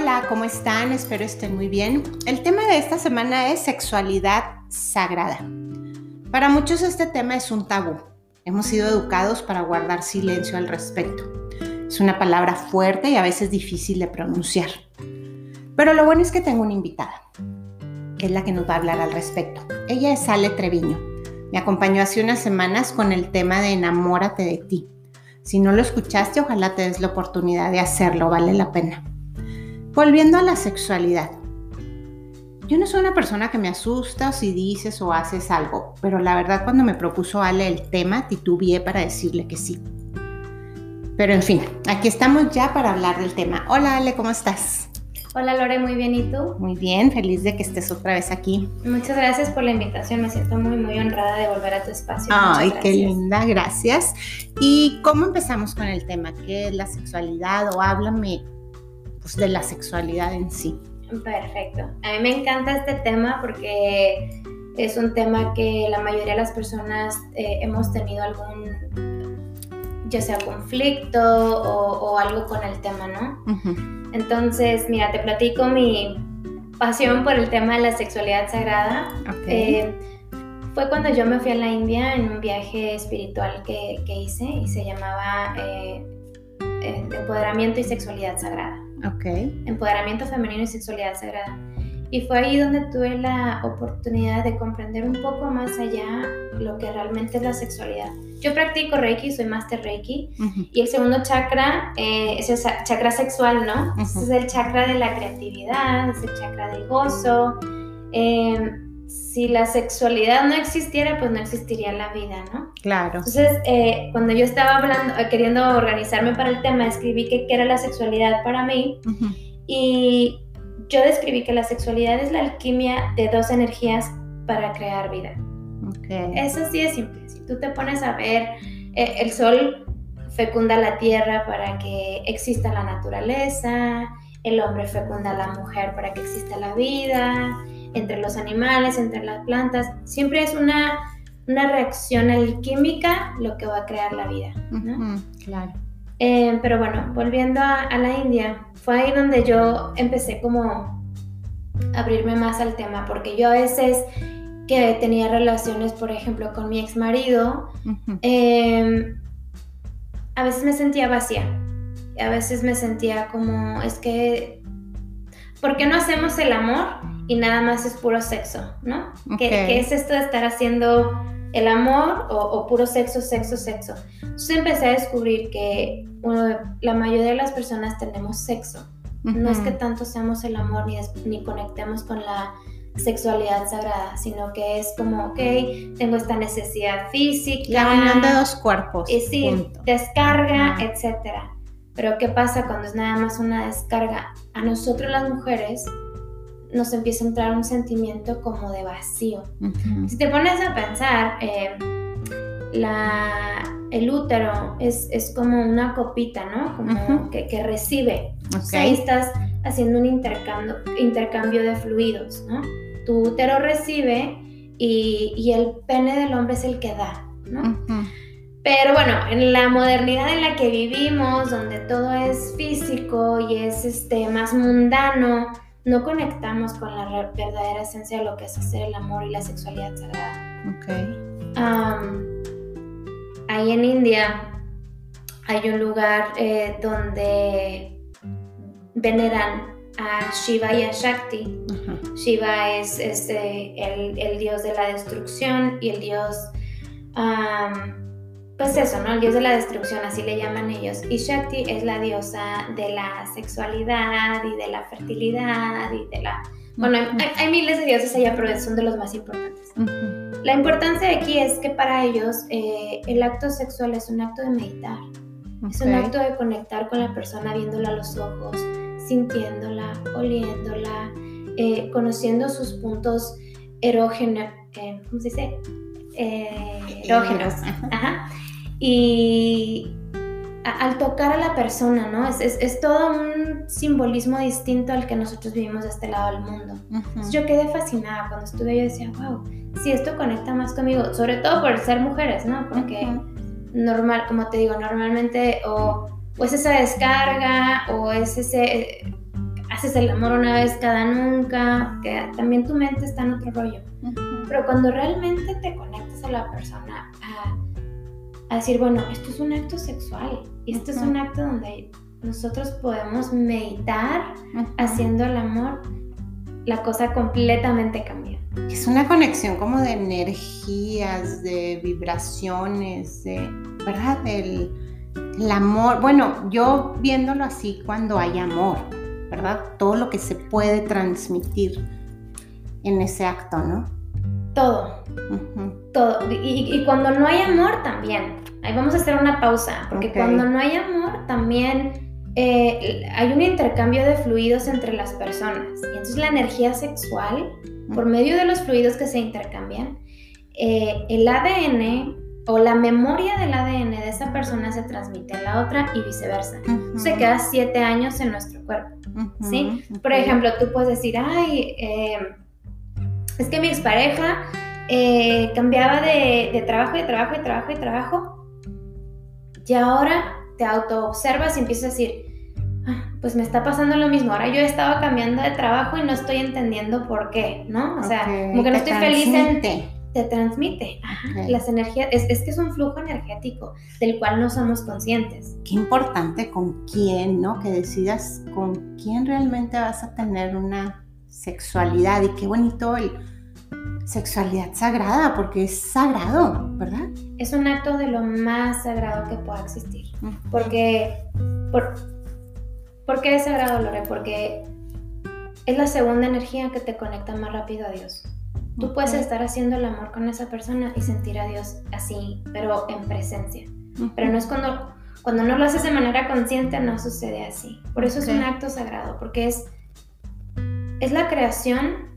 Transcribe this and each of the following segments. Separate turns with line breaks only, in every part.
Hola, ¿cómo están? Espero estén muy bien. El tema de esta semana es sexualidad sagrada. Para muchos este tema es un tabú. Hemos sido educados para guardar silencio al respecto. Es una palabra fuerte y a veces difícil de pronunciar. Pero lo bueno es que tengo una invitada, que es la que nos va a hablar al respecto. Ella es Ale Treviño. Me acompañó hace unas semanas con el tema de enamórate de ti. Si no lo escuchaste, ojalá te des la oportunidad de hacerlo, vale la pena. Volviendo a la sexualidad. Yo no soy una persona que me asusta si dices o haces algo, pero la verdad cuando me propuso Ale el tema, titubeé para decirle que sí. Pero en fin, aquí estamos ya para hablar del tema. Hola Ale, ¿cómo estás?
Hola Lore, muy bien, ¿y tú?
Muy bien, feliz de que estés otra vez aquí.
Muchas gracias por la invitación, me siento muy, muy honrada de volver a tu espacio.
Ay, qué linda, gracias. ¿Y cómo empezamos con el tema? ¿Qué es la sexualidad? O háblame pues, de la sexualidad en sí.
Perfecto. A mí me encanta este tema porque es un tema que la mayoría de las personas eh, hemos tenido algún, ya sea conflicto o, algo con el tema, ¿no? Entonces, mira, te platico mi pasión por el tema de la sexualidad sagrada. Eh, fue cuando yo me fui a la India en un viaje espiritual que, hice y se llamaba eh, Empoderamiento y Sexualidad Sagrada.
Ok.
Empoderamiento femenino y sexualidad sagrada. Y fue ahí donde tuve la oportunidad de comprender un poco más allá lo que realmente es la sexualidad. Yo practico Reiki, soy Master Reiki, y el segundo chakra eh, es el chakra sexual, ¿no? es el chakra de la creatividad, es el chakra del gozo. Em, si la sexualidad no existiera, pues no existiría la vida, ¿no?
Claro.
Entonces, eh, cuando yo estaba hablando, eh, queriendo organizarme para el tema, escribí que qué era la sexualidad para mí y yo describí que la sexualidad es la alquimia de dos energías para crear vida. Okay. Eso sí es simple. Si tú te pones a ver, eh, el sol fecunda la tierra para que exista la naturaleza, el hombre fecunda a la mujer para que exista la vida, entre los animales, entre las plantas, siempre es una, una reacción alquímica lo que va a crear la vida. ¿no?
claro.
Eh, pero bueno, volviendo a, la India, fue ahí donde yo empecé como a abrirme más al tema, porque yo a veces que tenía relaciones, por ejemplo, con mi ex marido, em, a veces me sentía vacía, a veces me sentía como, es que, ¿por qué no hacemos el amor y nada más es puro sexo, ¿no? ¿Qué, es esto de estar haciendo el amor o, puro sexo, sexo, sexo? Entonces empecé a descubrir que la mayoría de las personas tenemos sexo. No es que tanto seamos el amor ni, ni conectemos con la sexualidad sagrada, sino que es como, ok, tengo esta necesidad física.
La unión de dos cuerpos.
Y sí, descarga, etcétera. Pero ¿qué pasa cuando es nada más una descarga? A nosotros las mujeres nos empieza a entrar un sentimiento como de vacío. Si te pones a pensar, eh, la, el útero es, como una copita, ¿no? Como que, recibe. ahí estás haciendo un intercambio, intercambio de fluidos, ¿no? Tu útero recibe y, el pene del hombre es el que da, ¿no? Pero bueno, en la modernidad en la que vivimos, donde todo es físico y es este, más mundano, no conectamos con la verdadera esencia de lo que es hacer el amor y la sexualidad sagrada.
Ok.
ahí en India hay un lugar eh, donde veneran a Shiva y a Shakti. Shiva es, eh, el, dios de la destrucción y el dios pues eso, ¿no? El dios de la destrucción, así le llaman ellos. Y Shakti es la diosa de la sexualidad y de la fertilidad y de la... Bueno, hay, miles de dioses allá, pero son de los más importantes. La importancia de aquí es que para ellos eh, el acto sexual es un acto de meditar. Es un acto de conectar con la persona viéndola a los ojos, sintiéndola, oliéndola, eh, conociendo sus puntos erógenos, eh, ¿cómo se dice? erógenos. Ajá. Y al tocar a la persona, ¿no? Es, todo un simbolismo distinto al que nosotros vivimos de este lado del mundo. yo quedé fascinada cuando estuve, yo decía, wow, si esto conecta más conmigo, sobre todo por ser mujeres, ¿no? Porque normal, como te digo, normalmente o, es esa descarga o es ese haces el amor una vez cada nunca, que también tu mente está en otro rollo. Pero cuando realmente te conectas a la persona a, decir, bueno, esto es un acto sexual y esto es un acto donde nosotros podemos meditar haciendo el amor, la cosa completamente cambia.
Es una conexión como de energías, de vibraciones, de, ¿verdad? El, el amor, bueno, yo viéndolo así cuando hay amor, ¿verdad? Todo lo que se puede transmitir en ese acto, ¿no?
Todo, todo. Y, cuando no hay amor también. Ahí vamos a hacer una pausa, porque cuando no hay amor también eh, hay un intercambio de fluidos entre las personas. Y entonces la energía sexual, por medio de los fluidos que se intercambian, eh, el ADN o la memoria del ADN de esa persona se transmite a la otra y viceversa. Se queda siete años en nuestro cuerpo. ¿sí? Por ejemplo, tú puedes decir, ay, em, es que mi expareja eh, cambiaba de, de, trabajo y trabajo y trabajo y trabajo. Y ahora te auto-observas y empiezas a decir, ah, pues me está pasando lo mismo. Ahora yo he estado cambiando de trabajo y no estoy entendiendo por qué, ¿no? O sea, como que no estoy feliz en te transmite. Las energías, es, que es un flujo energético del cual no somos conscientes.
Qué importante con quién, ¿no? Que decidas con quién realmente vas a tener una sexualidad y qué bonito el sexualidad sagrada, porque es sagrado, ¿verdad?
Es un acto de lo más sagrado que pueda existir. Porque, por, ¿por qué es sagrado, Lore? Porque es la segunda energía que te conecta más rápido a Dios. Tú puedes estar haciendo el amor con esa persona y sentir a Dios así, pero en presencia. Pero no es cuando, cuando no lo haces de manera consciente, no sucede así. Por eso es un acto sagrado, porque es, es la creación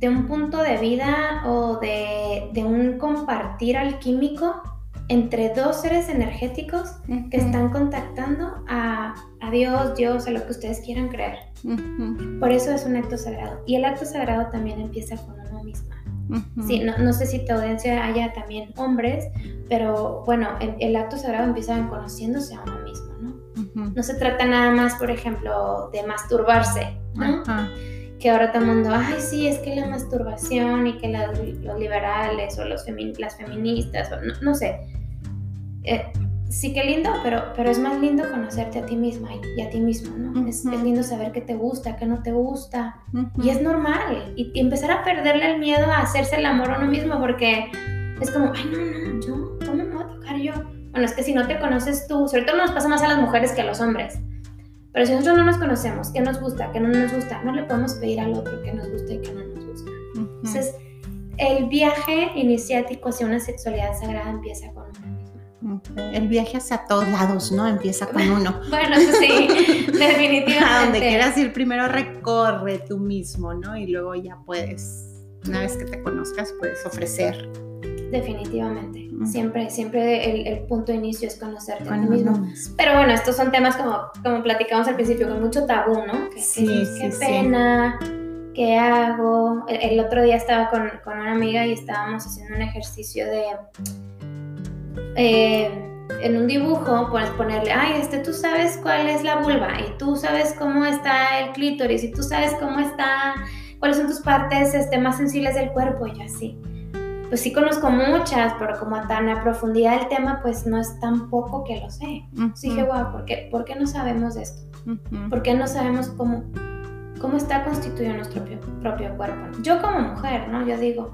de un punto de vida o de, de un compartir alquímico entre dos seres energéticos que están contactando a, a, Dios, Dios, a lo que ustedes quieran creer. Por eso es un acto sagrado. Y el acto sagrado también empieza con Sí, no, sé si tu audiencia haya también hombres, pero bueno, el, acto sagrado empieza conociéndose a uno mismo, ¿no? No se trata nada más, por ejemplo, de masturbarse, ¿no? Que ahora todo el mundo, ay, sí, es que la masturbación y que los liberales o los las feministas, o no, sé. Eh, sí que lindo, pero, pero es más lindo conocerte a ti misma y, a ti mismo, ¿no? es, lindo saber qué te gusta, qué no te gusta. Y es normal. Y, empezar a perderle el miedo a hacerse el amor a uno mismo porque es como, ay, no, no, yo, ¿cómo me voy a tocar yo? Bueno, es que si no te conoces tú, sobre todo nos pasa más a las mujeres que a los hombres. Pero si nosotros no nos conocemos, qué nos gusta, qué no nos gusta, no le podemos pedir al otro qué nos gusta y qué no nos gusta. Entonces, el viaje iniciático hacia una sexualidad sagrada empieza con
el viaje hacia todos lados, ¿no? Empieza con uno.
bueno, sí, definitivamente.
A donde quieras ir primero recorre tú mismo, ¿no? Y luego ya puedes, una vez que te conozcas, puedes ofrecer.
Definitivamente. Siempre, siempre el, punto de inicio es conocerte a ti mismo. Pero bueno, estos son temas como, como platicamos al principio, con mucho tabú, ¿no? Que, sí, qué pena, ¿qué hago? El, otro día estaba con, con una amiga y estábamos haciendo un ejercicio de eh, en un dibujo puedes ponerle, ay, este, tú sabes cuál es la vulva y tú sabes cómo está el clítoris y tú sabes cómo está, cuáles son tus partes este, más sensibles del cuerpo y así. Pues sí conozco muchas, pero como tan a profundidad el tema, pues no es tan poco que lo sé. dije, wow, ¿por qué, ¿por qué no sabemos de esto? ¿Por qué no sabemos cómo, cómo está constituido nuestro propio, propio cuerpo? Yo como mujer, ¿no? Yo digo,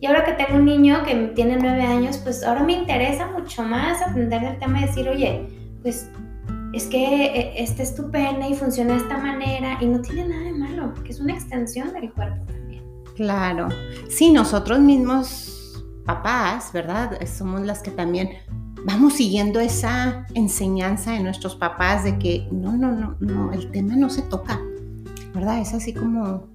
y ahora que tengo un niño que tiene nueve años, pues ahora me interesa mucho más aprender del tema y decir, oye, pues es que este es tu pene y funciona de esta manera y no tiene nada de malo, porque es una extensión del cuerpo.
Claro. Sí, nosotros mismos, papás, ¿verdad? Somos las que también vamos siguiendo esa enseñanza de nuestros papás de que no, no, no, no, el tema no se toca, ¿verdad? Es así como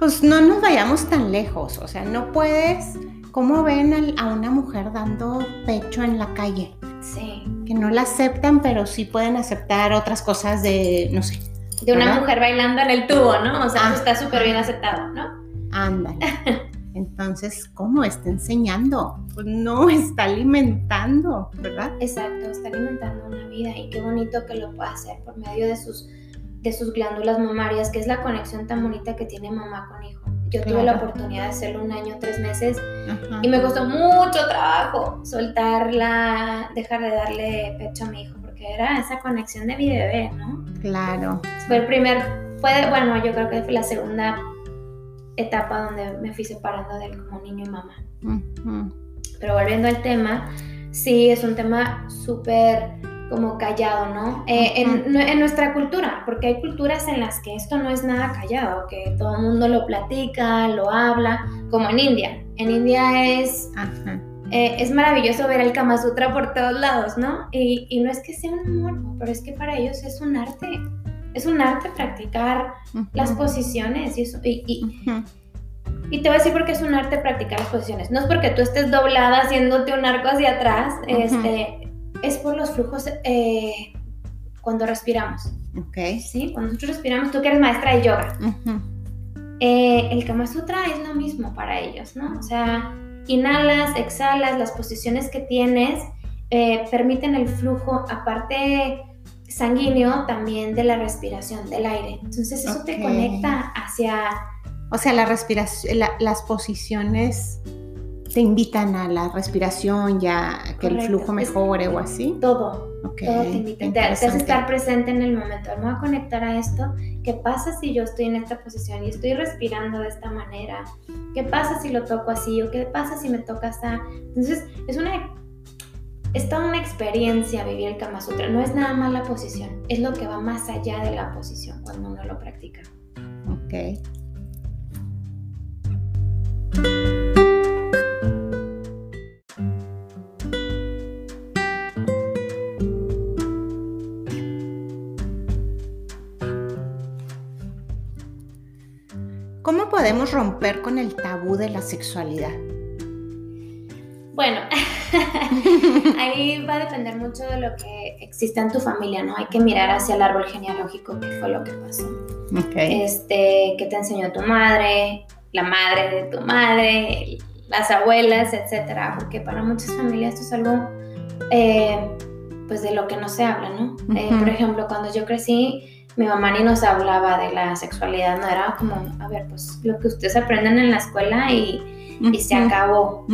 pues no nos vayamos tan lejos, o sea, no puedes, ¿cómo ven a una mujer dando pecho en la calle?
Sí.
Que no la aceptan, pero sí pueden aceptar otras cosas de, no sé.
De una mujer bailando en el tubo, ¿no? O sea, ah. está súper bien aceptado, ¿no?
Ándale. Entonces, ¿cómo está enseñando? Pues no, está alimentando, ¿verdad?
Exacto, está alimentando una vida y qué bonito que lo pueda hacer por medio de sus de sus glándulas mamarias, que es la conexión tan bonita que tiene mamá con hijo. Yo tuve la oportunidad de hacerlo un año, tres meses, y me costó mucho trabajo soltarla, dejar de darle pecho a mi hijo, era esa conexión de mi bebé, ¿no?
Claro.
Fue el primer, fue, bueno, yo creo que fue la segunda etapa donde me fui separando de él como niño y mamá. Pero volviendo al tema, sí, es un tema súper como callado, ¿no? Eh, en, nuestra cultura, porque hay culturas en las que esto no es nada callado, que todo el mundo lo platica, lo habla, como en India. En India es, eh, es maravilloso ver el Kama Sutra por todos lados, ¿no? Y, no es que sea un morbo, pero es que para ellos es un arte. Es un arte practicar las posiciones y, eso, y, y te voy a decir por qué es un arte practicar las posiciones. No es porque tú estés doblada haciéndote un arco hacia atrás, este, es por los flujos eh, cuando respiramos.
Ok.
Sí, cuando nosotros respiramos, tú que eres maestra de yoga. Eh, el Kama Sutra es lo mismo para ellos, ¿no? O sea, inhalas, exhalas, las posiciones que tienes eh, permiten el flujo, aparte sanguíneo, también de la respiración, del aire. Entonces eso te conecta hacia...
O sea, la respiración, las posiciones te invitan a la respiración, ya que el flujo mejore o así.
Todo. todo te invita. Te, hace estar presente en el momento. Me voy a conectar a esto. ¿Qué pasa si yo estoy en esta posición y estoy respirando de esta manera? ¿Qué pasa si lo toco así? ¿O qué pasa si me toca así? Entonces, es una es toda una experiencia vivir el Kama Sutra. No es nada más la posición, es lo que va más allá de la posición cuando uno lo practica.
Ok. Podemos romper con el tabú de la sexualidad?
Bueno, ahí va a depender mucho de lo que existe en tu familia, ¿no? Hay que mirar hacia el árbol genealógico, qué fue lo que pasó. Este, qué te enseñó tu madre, la madre de tu madre, las abuelas, etcétera, porque para muchas familias esto es algo, eh, pues, de lo que no se habla, ¿no? Eh, por ejemplo, cuando yo crecí, mi mamá ni nos hablaba de la sexualidad, no era como, a ver, pues lo que ustedes aprenden en la escuela y, se acabó.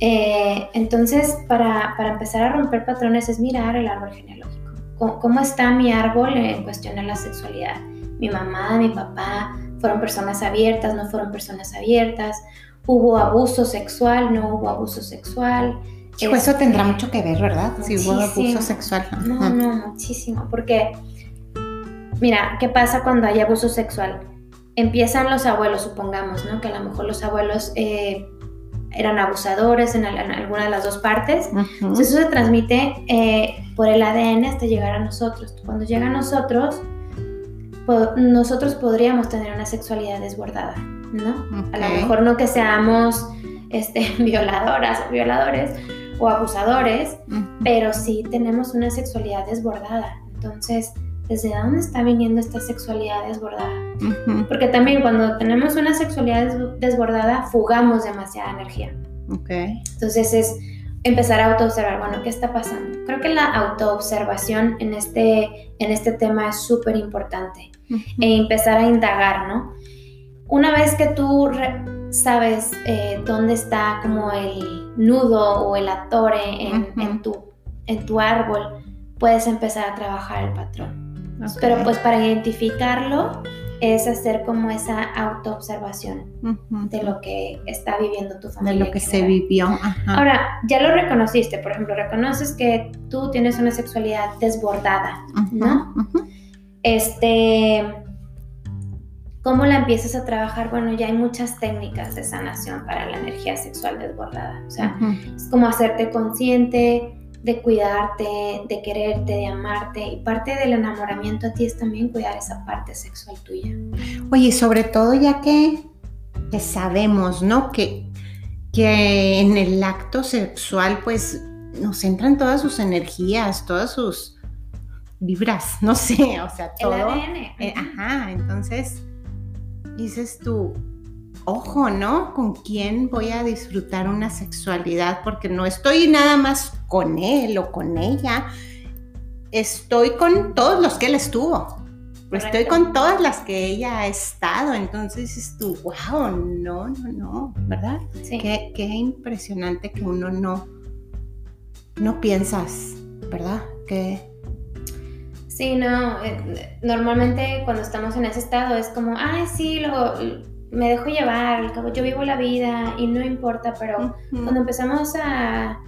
Eh, entonces, para, empezar a romper patrones es mirar el árbol genealógico. ¿Cómo, está mi árbol en cuestión de la sexualidad? Mi mamá, mi papá, fueron personas abiertas, no fueron personas abiertas, hubo abuso sexual, no hubo abuso sexual.
eso tendrá este, mucho que ver, ¿verdad? Si hubo abuso sexual.
No, no, muchísimo, porque Mira, ¿qué pasa cuando hay abuso sexual? Empiezan los abuelos, supongamos, ¿no? Que a lo mejor los abuelos eh, eran abusadores en, alguna de las dos partes. Entonces eso se transmite eh, por el ADN hasta llegar a nosotros. Cuando llega a nosotros, nosotros podríamos tener una sexualidad desbordada, ¿no? A lo mejor no que seamos este, violadoras o violadores o abusadores, pero sí tenemos una sexualidad desbordada. Entonces, desde dónde está viniendo esta sexualidad desbordada. Porque también cuando tenemos una sexualidad desbordada, fugamos demasiada energía.
Okay.
Entonces es empezar a autoobservar, bueno, ¿qué está pasando? Creo que la autoobservación en este, en este tema es súper importante. E empezar a indagar, ¿no? Una vez que tú sabes eh, dónde está como el nudo o el atore en, tu, en tu árbol, puedes empezar a trabajar el patrón. Pero pues para identificarlo es hacer como esa autoobservación de lo que está viviendo tu familia.
De lo que se vivió.
Ahora, ya lo reconociste, por ejemplo, reconoces que tú tienes una sexualidad desbordada, ¿no? Este, ¿cómo la empiezas a trabajar? Bueno, ya hay muchas técnicas de sanación para la energía sexual desbordada. O sea, es como hacerte consciente, de cuidarte, de quererte, de amarte. Y parte del enamoramiento a ti es también cuidar esa parte sexual tuya.
Oye, sobre todo ya que, sabemos, ¿no? Que, que en el acto sexual pues nos entran todas sus energías, todas sus vibras, no sé, o sea, todo.
El ADN.
Eh, ajá, entonces dices tú, ojo, ¿no? ¿Con quién voy a disfrutar una sexualidad? Porque no estoy nada más con él o con ella, estoy con todos los que él estuvo. Pero estoy con todas las que ella ha estado, entonces dices tú, wow, no, no, no, ¿verdad?
Sí.
Qué, qué impresionante que uno no, no piensas, ¿verdad? Que
Sí, no, eh, normalmente cuando estamos en ese estado es como, ay, sí, lo, me dejo llevar, al cabo yo vivo la vida y no importa, pero cuando empezamos a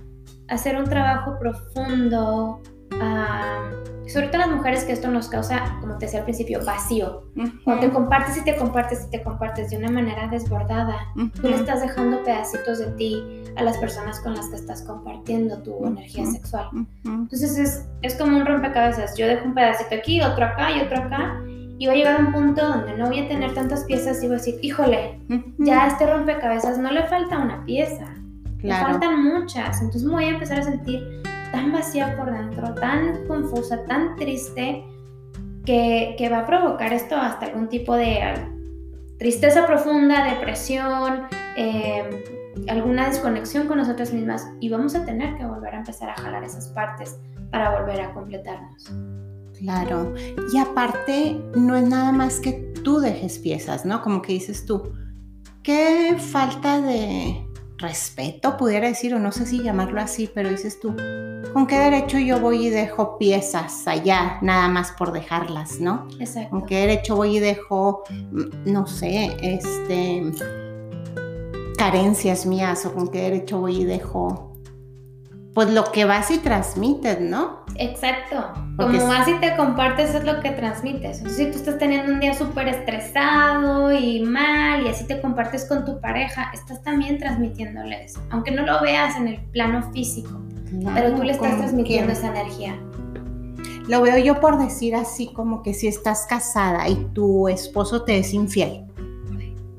hacer un trabajo profundo, a- sobre todo las mujeres que esto nos causa, como te decía al principio, vacío. Cuando te compartes y te compartes y te compartes de una manera desbordada, tú le estás dejando pedacitos de ti a las personas con las que estás compartiendo tu energía sexual. Entonces es, es como un rompecabezas. Yo dejo un pedacito aquí, otro acá y otro acá. Y va a llegar un punto donde no voy a tener tantas piezas y voy a decir, híjole, ya a este rompecabezas no le falta una pieza. Le
Claro.
faltan muchas. Entonces me voy a empezar a sentir tan vacía por dentro, tan confusa, tan triste, que, que va a provocar esto hasta algún tipo de tristeza profunda, depresión, eh, alguna desconexión con nosotras mismas. Y vamos a tener que volver a empezar a jalar esas partes para volver a completarnos.
Claro. Y aparte, no es nada más que tú dejes piezas, ¿no? Como que dices tú, qué falta de respeto, pudiera decir, o no sé si llamarlo así, pero dices tú, ¿con qué derecho yo voy y dejo piezas allá, nada más por dejarlas, ¿no?
Exacto.
¿Con qué derecho voy y dejo, mm, no sé, este, carencias mías, o con qué derecho voy y dejo, pues lo que vas y transmites, ¿no?
Exacto.
Porque
Como y te compartes es lo que transmites. Entonces, si tú estás teniendo un día súper estresado y mal y así te compartes con tu pareja, estás también transmitiéndole eso. Aunque no lo veas en el plano físico, pero tú le estás transmitiendo esa energía.
Lo veo yo por decir así como que si estás casada y tu esposo te es infiel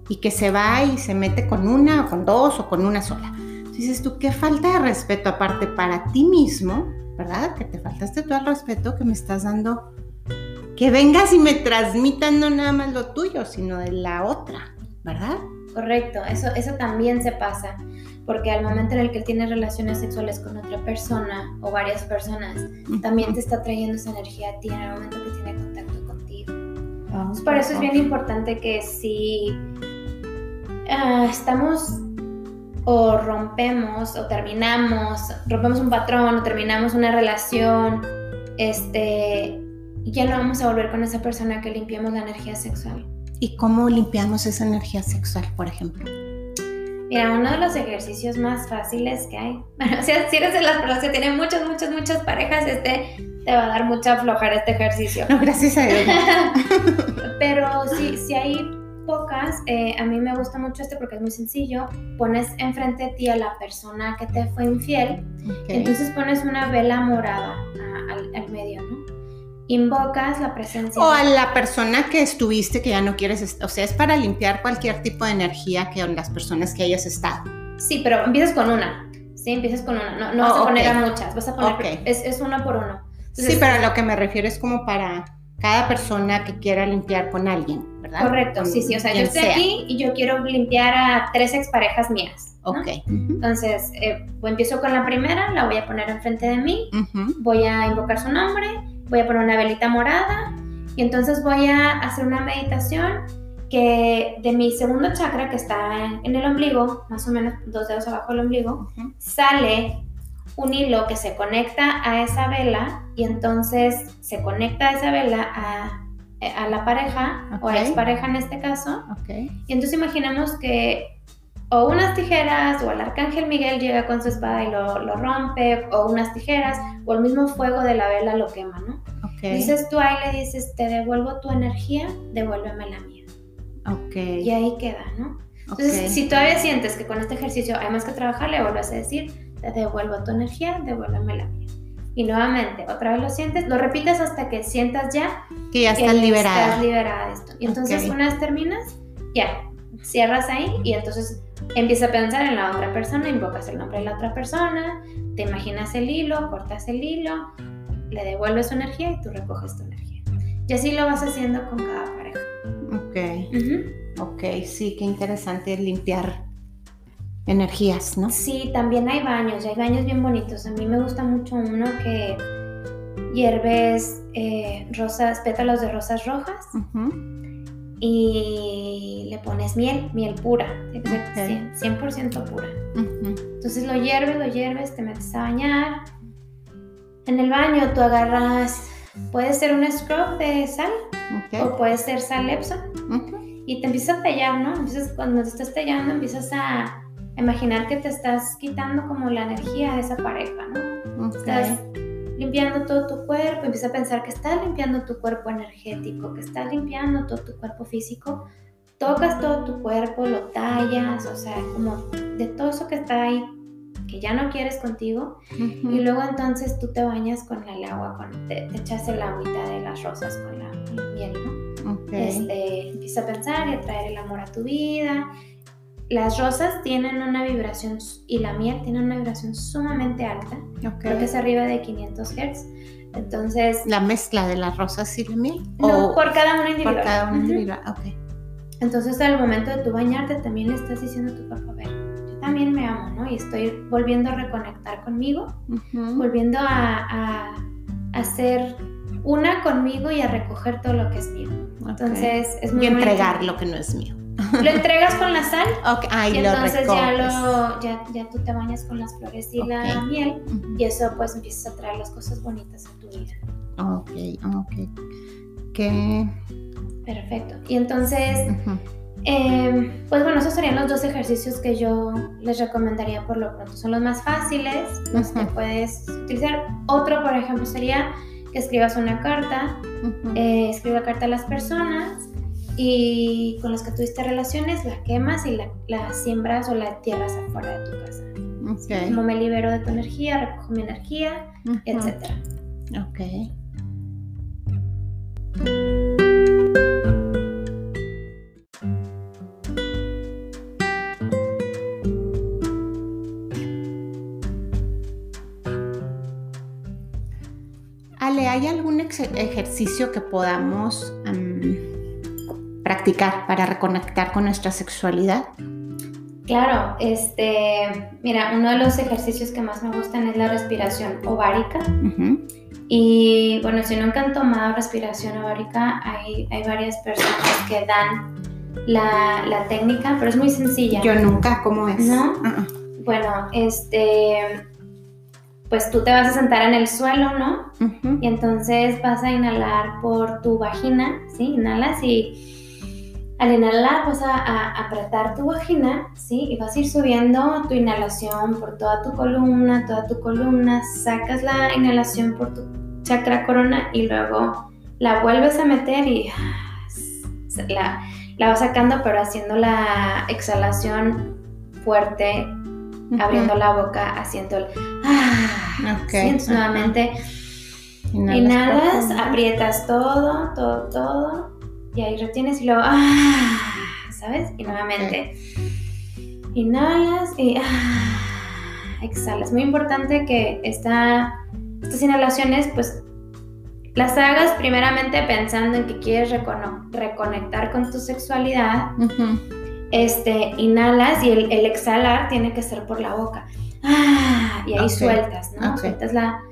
y que se va y se mete con una o con dos o con una sola. Dices tú, qué falta de respeto aparte para ti mismo, ¿verdad? Que te faltaste todo el respeto que me estás dando. Que vengas y me transmitas no nada más lo tuyo, sino de la otra, ¿verdad?
Correcto, eso, eso también se pasa. Porque al momento en el que tienes relaciones sexuales con otra persona o varias personas, también te está trayendo esa energía a ti en el momento que tiene contacto contigo. Entonces, por eso es bien importante que si ah, estamos o rompemos o terminamos, rompemos un patrón o terminamos una relación, este, ya no vamos a volver con esa persona que limpiamos la energía sexual.
¿Y cómo limpiamos esa energía sexual, por ejemplo?
Mira, uno de los ejercicios más fáciles que hay, bueno, si si eres de las personas que tienen muchas, muchas, muchas parejas, este te va a dar mucha flojera este ejercicio.
No, gracias a Dios.
Pero si, si hay pocas, eh, a mí me gusta mucho este porque es muy sencillo. Pones enfrente de ti a la persona que te fue infiel,
Ok.
entonces pones una vela morada a- al, al medio, ¿no? Invocas la presencia.
O a la persona que estuviste que ya no quieres, o sea, es para limpiar cualquier tipo de energía que las personas que hayas estado.
Sí, pero empiezas con una. Sí, empiezas con una. No, no
Oh,
vas a poner
ok.
a muchas, vas a poner.
Ok.
Es, es uno por uno. Entonces,
sí, pero a lo que me refiero es como para cada persona que quiera limpiar con alguien, ¿verdad?
Correcto, sí, sí. O sea, yo estoy
sea.
aquí y yo quiero limpiar a tres exparejas mías. ¿no?
Ok.
Entonces, eh, pues empiezo con la primera, la voy a poner enfrente de mí, voy a invocar su nombre, voy a poner una velita morada y entonces voy a hacer una meditación que de mi segundo chakra que está en, en el ombligo, más o menos dos dedos abajo del ombligo, sale un hilo que se conecta a esa vela y entonces se conecta esa vela a, a la pareja o a expareja en este caso
Ok.
y entonces imaginamos que o unas tijeras o el arcángel Miguel llega con su espada y lo, lo rompe, o unas tijeras, o el mismo fuego de la vela lo quema, ¿no?
Ok.
Entonces tú ahí le dices, te devuelvo tu energía, devuélveme la mía.
Ok.
Y ahí queda, ¿no? Entonces, si todavía sientes que con este ejercicio hay más que trabajar, le vuelves a decir, te devuelvo tu energía, devuélveme la mía. Y nuevamente, otra vez lo sientes, lo repites hasta que sientas ya
que ya
que
estás liberada.
Estás liberada de esto. Y entonces una vez terminas, ya, cierras ahí y entonces empiezas a pensar en la otra persona, invocas el nombre de la otra persona, te imaginas el hilo, cortas el hilo, le devuelves su energía y tú recoges tu energía. Y así lo vas haciendo con cada pareja.
Ok.
Ujú.
Ok, sí, qué interesante limpiar energías, ¿no?
Sí, también hay baños, y hay baños bien bonitos. A mí me gusta mucho uno que hierves eh, rosas, pétalos de rosas rojas y le pones miel, miel pura, tiene que ser
Ok.
100%, 100% pura. Entonces lo hierves, lo hierves, te metes a bañar. En el baño tú agarras, puede ser un scrub de sal o puede ser sal Epsom
Ujú.
y te empiezas a tallar, ¿no? Empiezas, cuando te estás tallando empiezas a imaginar que te estás quitando como la energía de esa pareja, ¿no?
Ok.
Estás limpiando todo tu cuerpo, empieza a pensar que estás limpiando tu cuerpo energético, que estás limpiando todo tu cuerpo físico, tocas todo tu cuerpo, lo tallas, o sea, como de todo eso que está ahí, que ya no quieres contigo,
Ujú.
y luego entonces tú te bañas con el agua, con, te, te echas el agüita de las rosas con la, con la miel, ¿no?
Ok.
Este, empieza a pensar y a traer el amor a tu vida. Las rosas tienen una vibración y la miel tiene una vibración sumamente alta,
Ok.
creo que es arriba de 500 Hz. Entonces,
La mezcla de las rosas y la miel.
no,
o
por cada una individual.
por cada una individual. Ok.
Entonces, al momento de tu bañarte, también le estás diciendo a tu cuerpo, a ver, yo también me amo, ¿no? Y estoy volviendo a reconectar conmigo,
Ujú.
volviendo a, ser una conmigo y a recoger todo lo que es mío.
Ok.
Entonces, es muy
y entregar lo que no es mío.
Lo entregas con la sal
Ok. Ah, y
y
lo
entonces ya, lo, ya, ya tú te bañas con las flores y la miel y eso pues empiezas a traer las cosas bonitas a tu vida.
Ok, ok. Que.
Perfecto. Y entonces, eh, pues bueno, esos serían los dos ejercicios que yo les recomendaría por lo pronto. Son los más fáciles, los que
Ujú.
puedes utilizar. Otro, por ejemplo, sería que escribas una carta,
Ujú.
eh, escribe la carta a las personas y con las que tuviste relaciones, la quemas y la, la siembras o la tierras afuera de tu casa.
Ok.
Como me libero de tu energía, recojo mi energía,
Ujú.
etcétera.
Ok. Ale, ¿hay algún ejercicio que podamos am, practicar para reconectar con nuestra sexualidad?
Claro, este, mira, uno de los ejercicios que más me gustan es la respiración ovárica. Y bueno, si nunca han tomado respiración ovárica, hay, hay varias personas que dan la, la técnica, pero es muy sencilla.
Yo nunca, ¿cómo es?
¿No?
Ah, ah.
Bueno, este, pues tú te vas a sentar en el suelo, ¿no? Y entonces vas a inhalar por tu vagina, ¿sí? Inhalas y al inhalar vas a, a apretar tu vagina, ¿sí? Y vas a ir subiendo tu inhalación por toda tu columna, toda tu columna, sacas la inhalación por tu chakra corona y luego la vuelves a meter y ah, la, la vas sacando pero haciendo la exhalación fuerte, abriendo la boca, haciendo el... Ah,
Ok,
¿sí? Entonces
ajá.
nuevamente
Inhalas
Inhalas, aprietas todo, todo, todo. Y ahí retienes y luego, ¡ah! ¿sabes? Y nuevamente. Inhalas y ¡ah! exhalas. Muy importante que esta, estas inhalaciones, pues, las hagas primeramente pensando en que quieres reconectar con tu sexualidad. Este, inhalas y el, el exhalar tiene que ser por la boca. ¡Ah! Y ahí sueltas, ¿no? Sueltas la,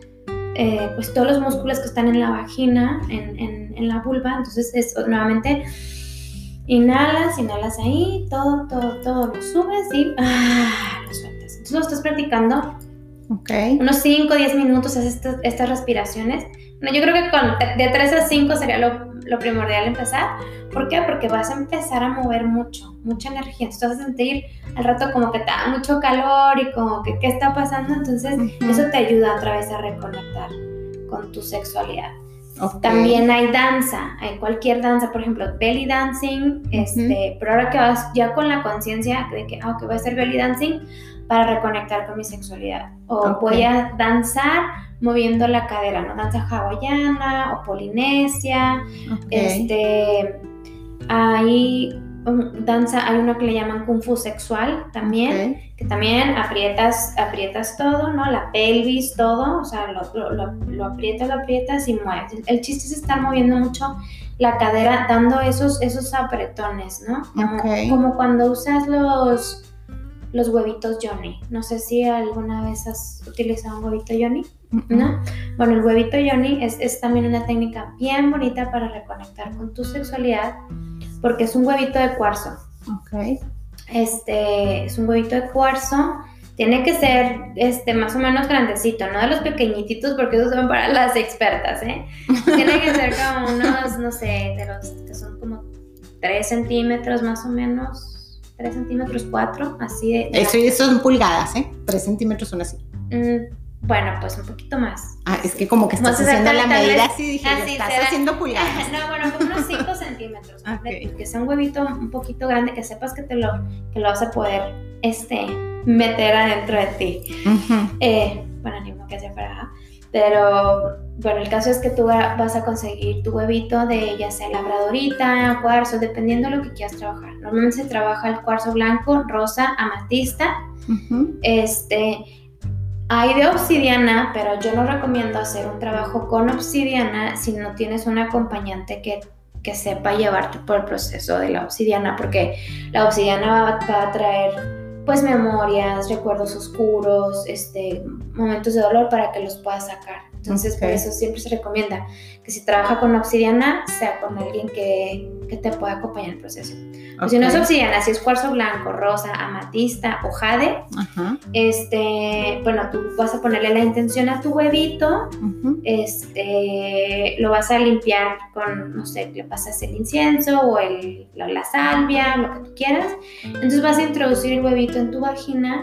eh, pues todos los músculos que están en la vagina, en, en- en la vulva. Entonces es nuevamente inhalas, inhalas ahí, todo, todo, todo lo subes y ¡ah! lo sueltas. Entonces lo estás practicando
Ok.
unos 5 o 10 minutos haces estas, estas respiraciones. Bueno, yo creo que con, de 3 a 5 sería lo, lo primordial empezar. ¿Por qué? Porque vas a empezar a mover mucho, mucha energía. Entonces vas a sentir al rato como que te da mucho calor y como que qué está pasando. Entonces eso te ayuda otra vez a reconectar con tu sexualidad.
Ok.
También hay danza, hay cualquier danza, por ejemplo, belly dancing, este, pero ahora que vas ya con la conciencia de que, ah, ok, voy a hacer belly dancing para reconectar con mi sexualidad. O voy a danzar moviendo la cadera, ¿no? Danza hawaiana o polinesia,
Ok.
este, hay danza, hay uno que le llaman kung fu sexual también que también aprietas, aprietas todo, ¿no? La pelvis, todo, o sea, lo, lo, lo, lo aprietas, lo aprietas y mueves. El chiste es estar moviendo mucho la cadera, dando esos, esos apretones, ¿no? Como, como cuando usas los, los huevitos Johnny. No sé si alguna vez has utilizado un huevito Johnny. ¿no? Bueno, el huevito Yoni es, es también una técnica bien bonita para reconectar con tu sexualidad porque es un huevito de cuarzo.
Ok.
Este, es un huevito de cuarzo. Tiene que ser este, más o menos grandecito, no de los pequeñititos, porque esos son para las expertas, ¿eh? Tiene que ser como unos, no sé, de los que son como 3 centímetros más o menos, 3 centímetros 4, así de... de
Eso, eso son pulgadas, ¿eh? Tres centímetros son así.
Mm, bueno, pues un poquito más.
Ah, es que como que estás haciendo la medida así, dije,
así
estás
será.
haciendo pulgadas.
No, bueno, como unos 5 centímetros.
Ok.
completo, Que sea un huevito un poquito grande, que sepas que te lo, que lo vas a poder este, meter adentro de ti. Eh, bueno, ni modo que sea para. Pero bueno, el caso es que tú va- vas a conseguir tu huevito de ya sea labradorita, cuarzo, dependiendo de lo que quieras trabajar. Normalmente se trabaja el cuarzo blanco, rosa, amatista. Este, hay de obsidiana, pero yo no recomiendo hacer un trabajo con obsidiana si no tienes un acompañante que, que sepa llevarte por el proceso de la obsidiana, porque la obsidiana va, va a traer pues memorias, recuerdos oscuros, este, momentos de dolor para que los puedas sacar. Entonces, por
Ok.
eso siempre se recomienda que si trabaja con obsidiana, sea con alguien que, que te pueda acompañar en el proceso. O si no es obsidiana, si es cuarzo blanco, rosa, amatista o jade,
Ajá.
este, bueno, tú vas a ponerle la intención a tu huevito,
Ujú.
este, lo vas a limpiar con, no sé, le pasas el incienso o el, la, la salvia, lo que tú quieras. Entonces vas a introducir el huevito en tu vagina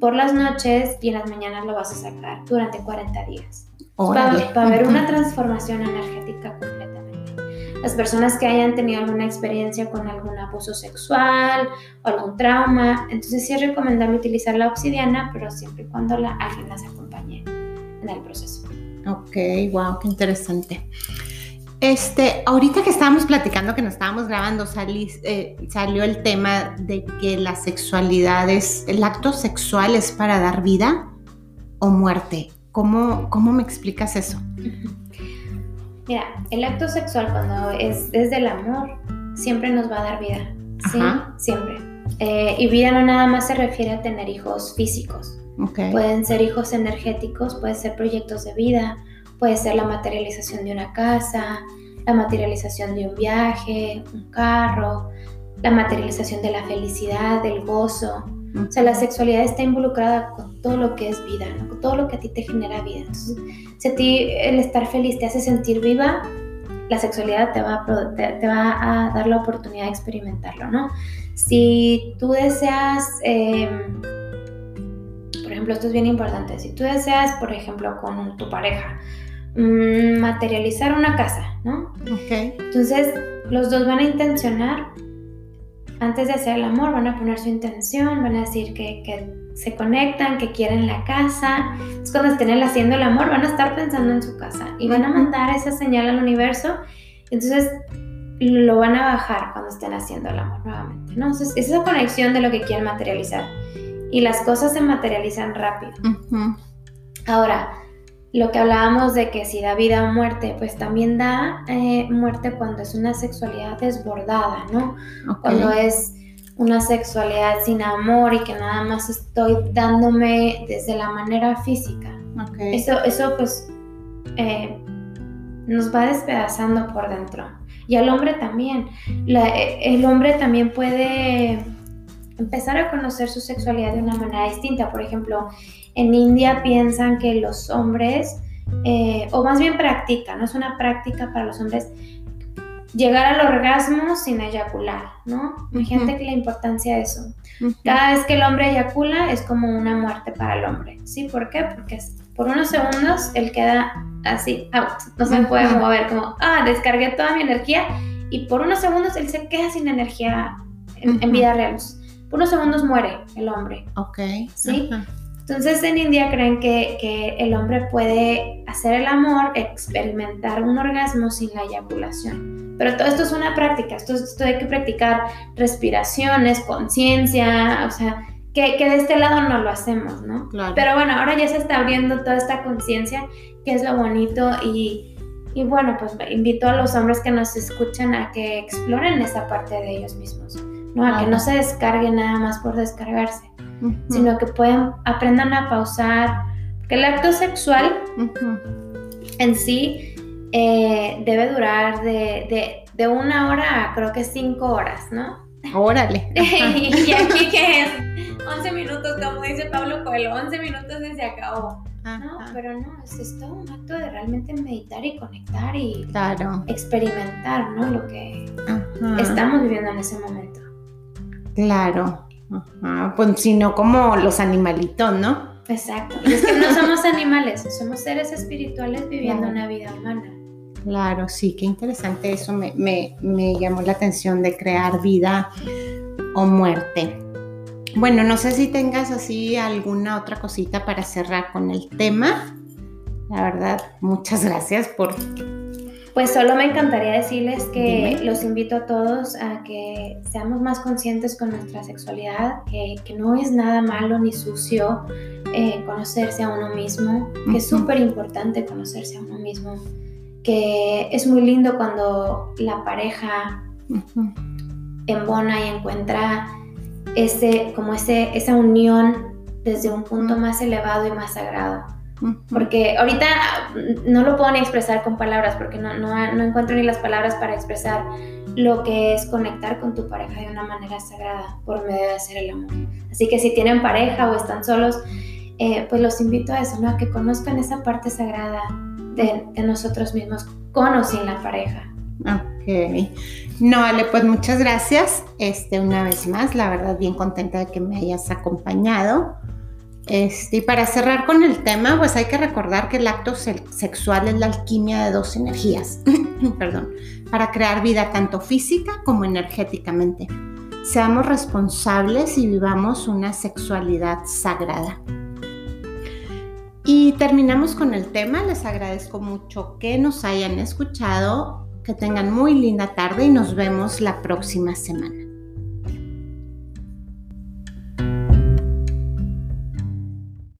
por las noches y en las mañanas lo vas a sacar durante 40 días. Para, para ver una transformación energética completamente. Las personas que hayan tenido alguna experiencia con algún abuso sexual o algún trauma, entonces sí es recomendable utilizar la obsidiana, pero siempre y cuando la, alguien las acompañe en el proceso.
Ok, wow, qué interesante. Este, ahorita que estábamos platicando, que nos estábamos grabando, salí- eh, salió el tema de que la sexualidad es, el acto sexual es para dar vida o muerte. ¿Cómo, cómo me explicas eso?
Mira, el acto sexual cuando es desde el amor siempre nos va a dar vida. Sí,
Ajá.
siempre. Eh, y vida no nada más se refiere a tener hijos físicos.
Ok.
Pueden ser hijos energéticos, pueden ser proyectos de vida, puede ser la materialización de una casa, la materialización de un viaje, un carro, la materialización de la felicidad, del gozo. O sea, la sexualidad está involucrada con todo lo que es vida, ¿no? con todo lo que a ti te genera vida. Entonces, si a ti el estar feliz te hace sentir viva, la sexualidad te va a, te, te va a dar la oportunidad de experimentarlo, ¿no? Si tú deseas, eh, por ejemplo, esto es bien importante, si tú deseas, por ejemplo, con tu pareja, mm, materializar una casa, ¿no?
Ok.
Entonces, los dos van a intencionar, antes de hacer el amor, van a poner su intención, van a decir que, que se conectan, que quieren la casa. Entonces, cuando estén haciendo el amor, van a estar pensando en su casa y van a mandar esa señal al universo. Entonces, lo van a bajar cuando estén haciendo el amor nuevamente, ¿no? Entonces, es esa conexión de lo que quieren materializar. Y las cosas se materializan rápido. Ahora, lo que hablábamos de que si da vida o muerte, pues también da eh, muerte cuando es una sexualidad desbordada, ¿no? Cuando es una sexualidad sin amor y que nada más estoy dándome desde la manera física.
Ok.
Eso, eso pues eh, nos va despedazando por dentro. Y al hombre también. La- eh, el hombre también puede empezar a conocer su sexualidad de una manera distinta. Por ejemplo, en India piensan que los hombres, eh, o más bien practican, no es una práctica para los hombres, llegar al orgasmo sin eyacular, ¿no? Imagínate
Ujú.
que la importancia de eso.
Ujú.
Cada vez que el hombre eyacula es como una muerte para el hombre. ¿Sí? ¿Por qué? Porque por unos segundos él queda así, out. No se puede mover, como, ah, descargué toda mi energía y por unos segundos él se queda sin energía en, en vida real. Por unos segundos muere el hombre.
Ok.
Sí. Entonces en India creen que, que el hombre puede hacer el amor, experimentar un orgasmo sin la eyaculación. Pero todo esto es una práctica, esto, esto hay que practicar respiraciones, conciencia, o sea, que, que de este lado no lo hacemos, ¿no?
Claro.
Pero bueno, ahora ya se está abriendo toda esta conciencia, que es lo bonito y, y bueno, pues invito a los hombres que nos escuchan a que exploren esa parte de ellos mismos, ¿no? A que no se descarguen nada más por descargarse Sino que pueden, aprendan a pausar, Que el acto sexual en sí eh, debe durar de, de, una hora a creo que cinco horas, ¿no?
Órale.
y aquí que es 11 minutos, como dice Pablo Coelho, 11 minutos y se acabó. No, pero no, es, todo un acto de realmente meditar y conectar y experimentar, ¿no? Lo que estamos viviendo en ese momento.
Claro. Pues sino como los animalitos, ¿no?
Exacto. es que no somos animales, somos seres espirituales viviendo una vida humana.
Claro, sí, qué interesante eso. Me, me llamó la atención de crear vida o muerte. Bueno, no sé si tengas así alguna otra cosita para cerrar con el tema. La verdad, muchas gracias por...
Pues solo me encantaría decirles que los invito a todos a que seamos más conscientes con nuestra sexualidad, que, no es nada malo ni sucio eh, conocerse a uno mismo, que es súper importante conocerse a uno mismo, que es muy lindo cuando la pareja embona y encuentra ese, como ese, esa unión desde un punto más elevado y más sagrado. Porque ahorita no lo puedo ni expresar con palabras, porque no, no, no, encuentro ni las palabras para expresar lo que es conectar con tu pareja de una manera sagrada por medio de hacer el amor. Así que si tienen pareja o están solos, eh, pues los invito a eso, ¿no? A que conozcan esa parte sagrada de, de nosotros mismos con o sin la pareja.
Ok. No, vale, pues muchas gracias. Este, una vez más, la verdad, bien contenta de que me hayas acompañado. Este, y para cerrar con el tema, pues hay que recordar que el acto sexual es la alquimia de dos energías, perdón, para crear vida tanto física como energéticamente. Seamos responsables y vivamos una sexualidad sagrada. Y terminamos con el tema. Les agradezco mucho que nos hayan escuchado que tengan muy linda tarde y nos vemos la próxima semana.